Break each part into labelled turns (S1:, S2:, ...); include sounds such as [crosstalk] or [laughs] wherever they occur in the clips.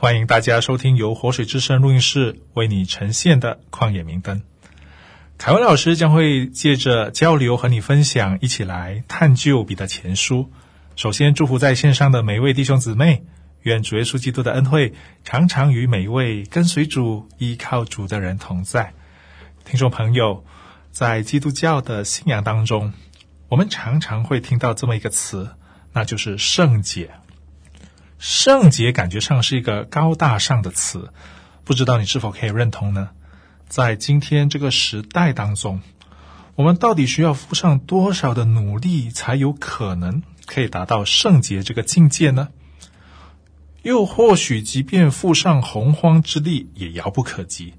S1: 欢迎大家收听由活水之声录音室为你呈现的《旷野明灯》。凯文老师将会借着交流和你分享，一起来探究彼得前书。首先，祝福在线上的每一位弟兄姊妹，愿主耶稣基督的恩惠常常与每一位跟随主、依靠主的人同在。听众朋友，在基督教的信仰当中，我们常常会听到这么一个词，那就是圣洁。圣洁感觉上是一个高大上的词，不知道你是否可以认同呢？在今天这个时代当中，我们到底需要付上多少的努力，才有可能可以达到圣洁这个境界呢？又或许，即便付上洪荒之力，也遥不可及。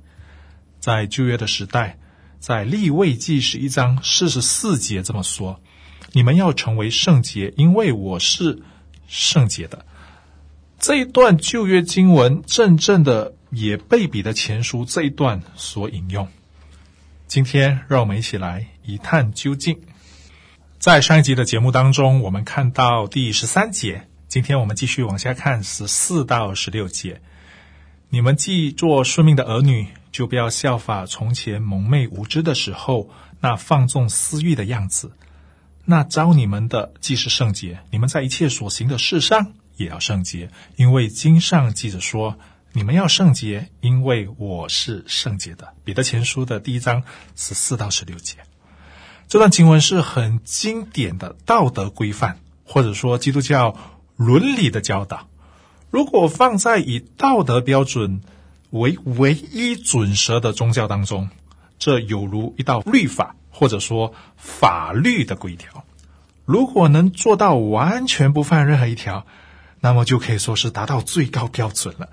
S1: 在旧约的时代，在立位记十一章四十四节这么说：“你们要成为圣洁，因为我是圣洁的。”这一段旧约经文，正正的也被彼得前书这一段所引用。今天，让我们一起来一探究竟。在上一集的节目当中，我们看到第十三节，今天我们继续往下看十四到十六节。你们既做顺命的儿女，就不要效法从前蒙昧无知的时候那放纵私欲的样子。那招你们的既是圣洁，你们在一切所行的事上。也要圣洁，因为经上记着说：“你们要圣洁，因为我是圣洁的。”彼得前书的第一章十四到十六节，这段经文是很经典的道德规范，或者说基督教伦理的教导。如果放在以道德标准为唯一准则的宗教当中，这有如一道律法，或者说法律的规条。如果能做到完全不犯任何一条，那么就可以说是达到最高标准了。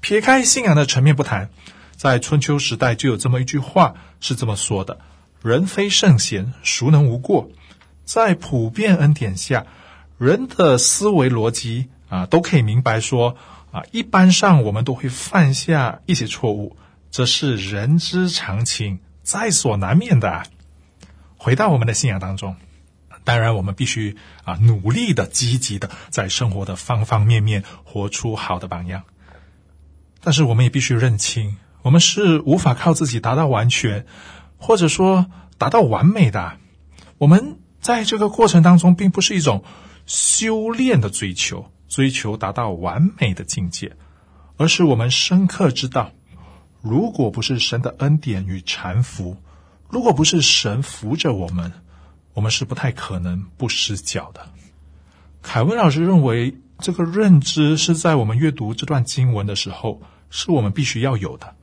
S1: 撇开信仰的层面不谈，在春秋时代就有这么一句话是这么说的：“人非圣贤，孰能无过？”在普遍恩典下，人的思维逻辑啊都可以明白说啊，一般上我们都会犯下一些错误，这是人之常情，在所难免的。回到我们的信仰当中。当然，我们必须啊努力的、积极的，在生活的方方面面活出好的榜样。但是，我们也必须认清，我们是无法靠自己达到完全，或者说达到完美的。我们在这个过程当中，并不是一种修炼的追求，追求达到完美的境界，而是我们深刻知道，如果不是神的恩典与搀扶，如果不是神扶着我们。我们是不太可能不失脚的。凯文老师认为，这个认知是在我们阅读这段经文的时候，是我们必须要有的。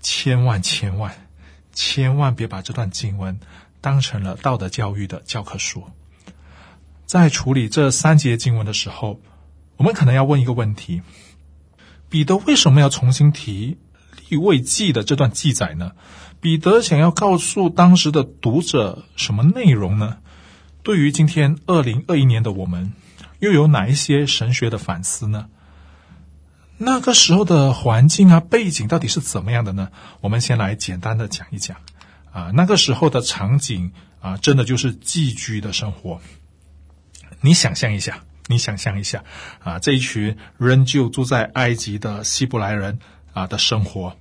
S1: 千万千万千万别把这段经文当成了道德教育的教科书。在处理这三节经文的时候，我们可能要问一个问题：彼得为什么要重新提立位记的这段记载呢？彼得想要告诉当时的读者什么内容呢？对于今天二零二一年的我们，又有哪一些神学的反思呢？那个时候的环境啊、背景到底是怎么样的呢？我们先来简单的讲一讲啊。那个时候的场景啊，真的就是寄居的生活。你想象一下，你想象一下啊，这一群仍旧住在埃及的希伯来人啊的生活，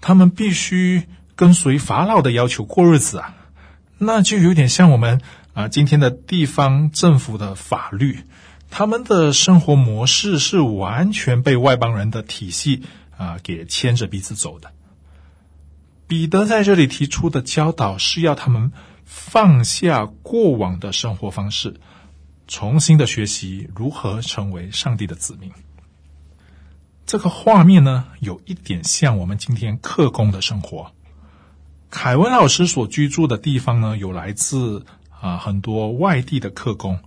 S1: 他们必须。跟随法老的要求过日子啊，那就有点像我们啊今天的地方政府的法律，他们的生活模式是完全被外邦人的体系啊给牵着鼻子走的。彼得在这里提出的教导是要他们放下过往的生活方式，重新的学习如何成为上帝的子民。这个画面呢，有一点像我们今天客工的生活。凯文老师所居住的地方呢，有来自啊很多外地的客工，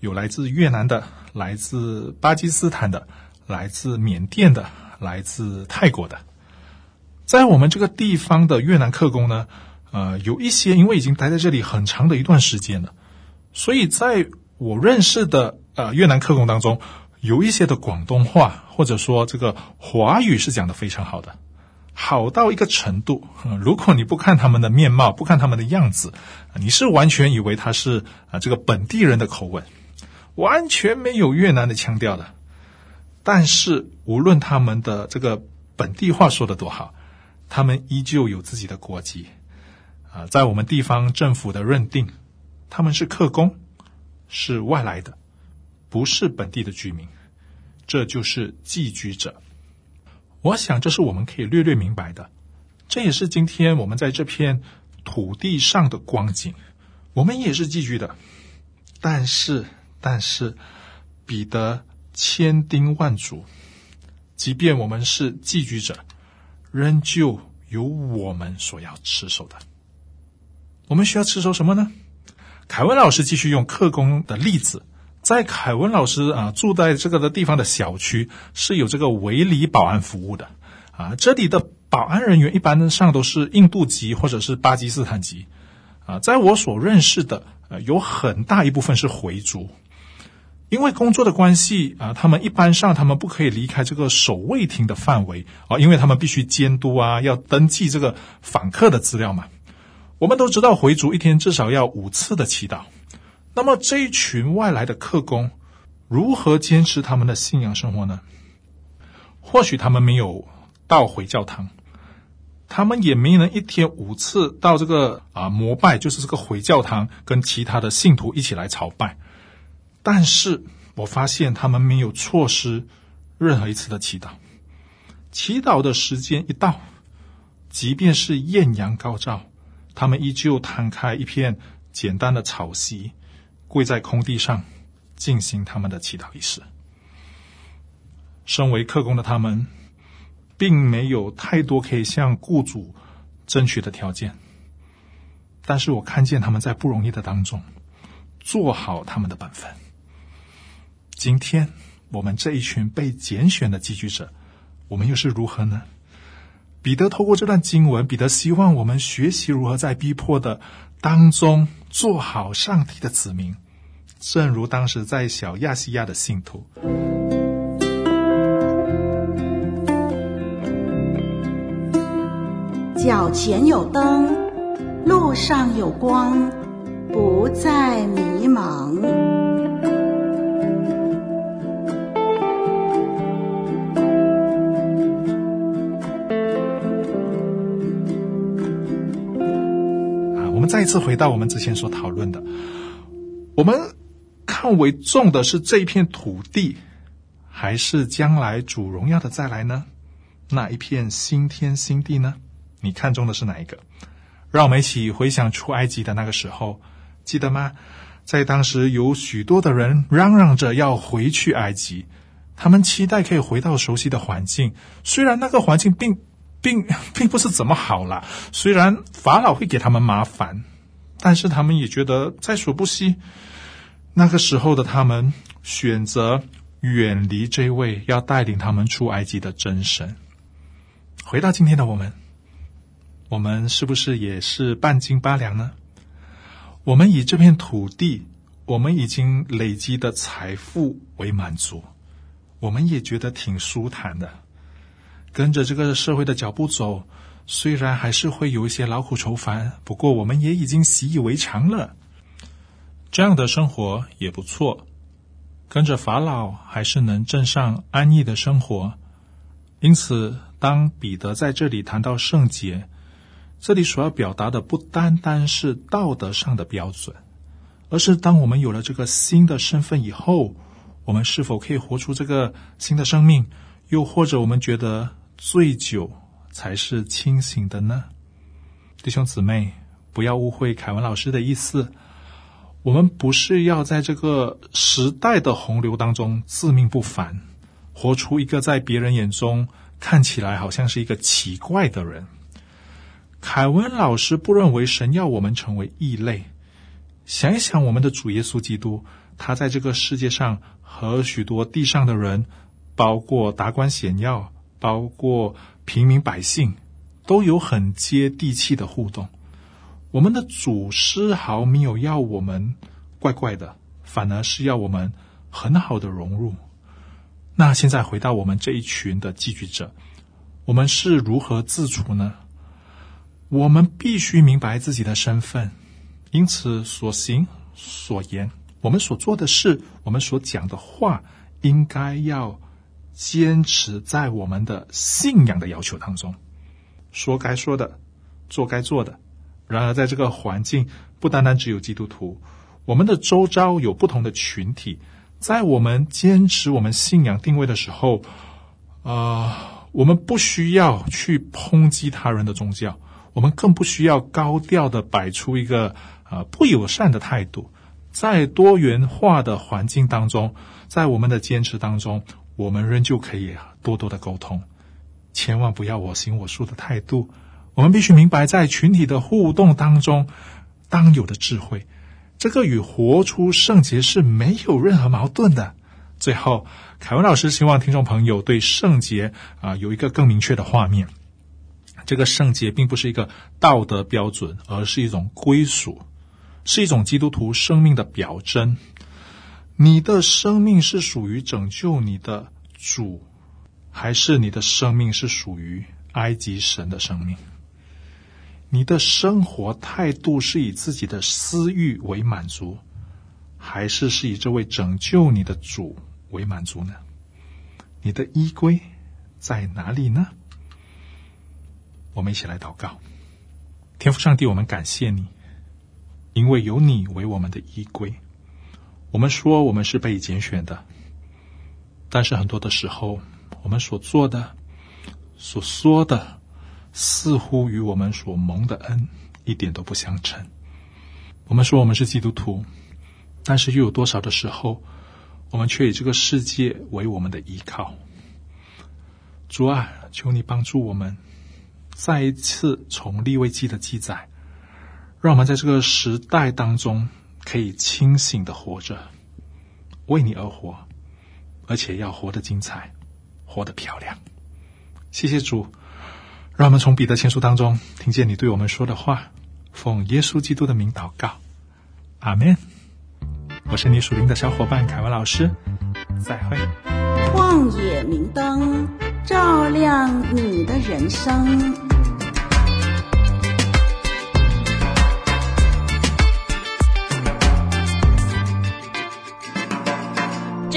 S1: 有来自越南的，来自巴基斯坦的，来自缅甸的，来自泰国的。在我们这个地方的越南客工呢，呃，有一些因为已经待在这里很长的一段时间了，所以在我认识的呃越南客工当中，有一些的广东话或者说这个华语是讲得非常好的，好到一个程度，如果你不看他们的面貌，不看他们的样子，你是完全以为他是啊，这个本地人的口吻，完全没有越南的腔调的。但是无论他们的这个本地话说的多好，他们依旧有自己的国籍啊，在我们地方政府的认定，他们是客工，是外来的，不是本地的居民，这就是寄居者。我想这是我们可以略略明白的，这也是今天我们在这片土地上的光景。我们也是寄居的，但是，但是，彼得。千叮万嘱，即便我们是寄居者，仍旧有我们所要持守的。我们需要持守什么呢？凯文老师继续用客工的例子，在凯文老师啊住在这个的地方的小区是有这个围里保安服务的啊，这里的保安人员一般上都是印度籍或者是巴基斯坦籍啊，在我所认识的，呃，有很大一部分是回族。因为工作的关系啊，他们一般上他们不可以离开这个守卫亭的范围啊，因为他们必须监督啊，要登记这个访客的资料嘛。我们都知道回族一天至少要五次的祈祷。那么这一群外来的客工如何坚持他们的信仰生活呢？或许他们没有到回教堂，他们也没能一天五次到这个啊膜拜，就是这个回教堂跟其他的信徒一起来朝拜。但是我发现他们没有错失任何一次的祈祷。祈祷的时间一到，即便是艳阳高照，他们依旧摊开一片简单的草席，跪在空地上进行他们的祈祷仪式。身为客工的他们，并没有太多可以向雇主争取的条件，但是我看见他们在不容易的当中，做好他们的本分。今天我们这一群被拣选的寄居者，我们又是如何呢？彼得透过这段经文，彼得希望我们学习如何在逼迫的当中做好上帝的子民，正如当时在小亚细亚的信徒。
S2: 脚前有灯，路上有光，不再迷茫。再次回到我们之前所讨论的，我们看为重的是这一片土地，还是将来主荣耀的再来呢？那一片新天新地呢？你看中的是哪一个？让我们一起回想出埃及的那个时候，记得吗？在当时有许多的人嚷嚷着要回去埃及，他们期待可以回到熟悉的环境，虽然那个环境并。并 [laughs] 并不是怎么好了，虽然法老会给他们麻烦，但是他们也觉得在所不惜。那个时候的他们选择远离这位要带领他们出埃及的真神。回到今天的我们，我们是不是也是半斤八两呢？我们以这片土地，我们已经累积的财富为满足，我们也觉得挺舒坦的。跟着这个社会的脚步走，虽然还是会有一些劳苦愁烦，不过我们也已经习以为常了。这样的生活也不错，跟着法老还是能正上安逸的生活。因此，当彼得在这里谈到圣洁，这里所要表达的不单单是道德上的标准，而是当我们有了这个新的身份以后，我们是否可以活出这个新的生命？又或者我们觉得，醉酒才是清醒的呢，弟兄姊妹，不要误会凯文老师的意思。我们不是要在这个时代的洪流当中自命不凡，活出一个在别人眼中看起来好像是一个奇怪的人。凯文老师不认为神要我们成为异类。想一想，我们的主耶稣基督，他在这个世界上和许多地上的人，包括达官显要。包括平民百姓，
S1: 都有很接地气的互动。我们的主丝毫没有要我们怪怪的，反而是要我们很好的融入。那现在回到我们这一群的寄居者，我们是如何自处呢？我们必须明白自己的身份，因此所行所言，我们所做的事，我们所讲的话，应该要坚持在我们的信仰的要求当中，说该说的，做该做的。然而，在这个环境，不单单只有基督徒，我们的周遭有不同的群体。在我们坚持我们信仰定位的时候，呃，我们不需要去抨击他人的宗教，我们更不需要高调的摆出一个、呃、不友善的态度。在多元化的环境当中，在我们的坚持当中，我们仍旧可以多多的沟通，千万不要我行我素的态度。我们必须明白，在群体的互动当中，当有的智慧。这个与活出圣洁是没有任何矛盾的。最后，凯文老师希望听众朋友对圣洁啊、有一个更明确的画面。这个圣洁并不是一个道德标准，而是一种归属，是一种基督徒生命的表征。你的生命是属于拯救你的主，还是你的生命是属于埃及神的生命？你的生活态度是以自己的私欲为满足，还是是以这位拯救你的主为满足呢？你的依归在哪里呢？我们一起来祷告，天父上帝，我们感谢你，因为有你为我们的依归。我们说我们是被拣选的，但是很多的时候，我们所做的、所说的。似乎与我们所蒙的恩一点都不相称。我们说我们是基督徒，但是又有多少的时候，我们却以这个世界为我们的依靠？主啊，求你帮助我们，再一次从利未记的记载，让我们在这个时代当中可以清醒的活着，为你而活，而且要活得精彩，活得漂亮。谢谢主。让我们从彼得前书当中听见你对我们说的话，奉耶稣基督的名祷告，阿门。我是你属灵的小伙伴凯文老师，再会。
S2: 旷野明灯，照亮你的人生。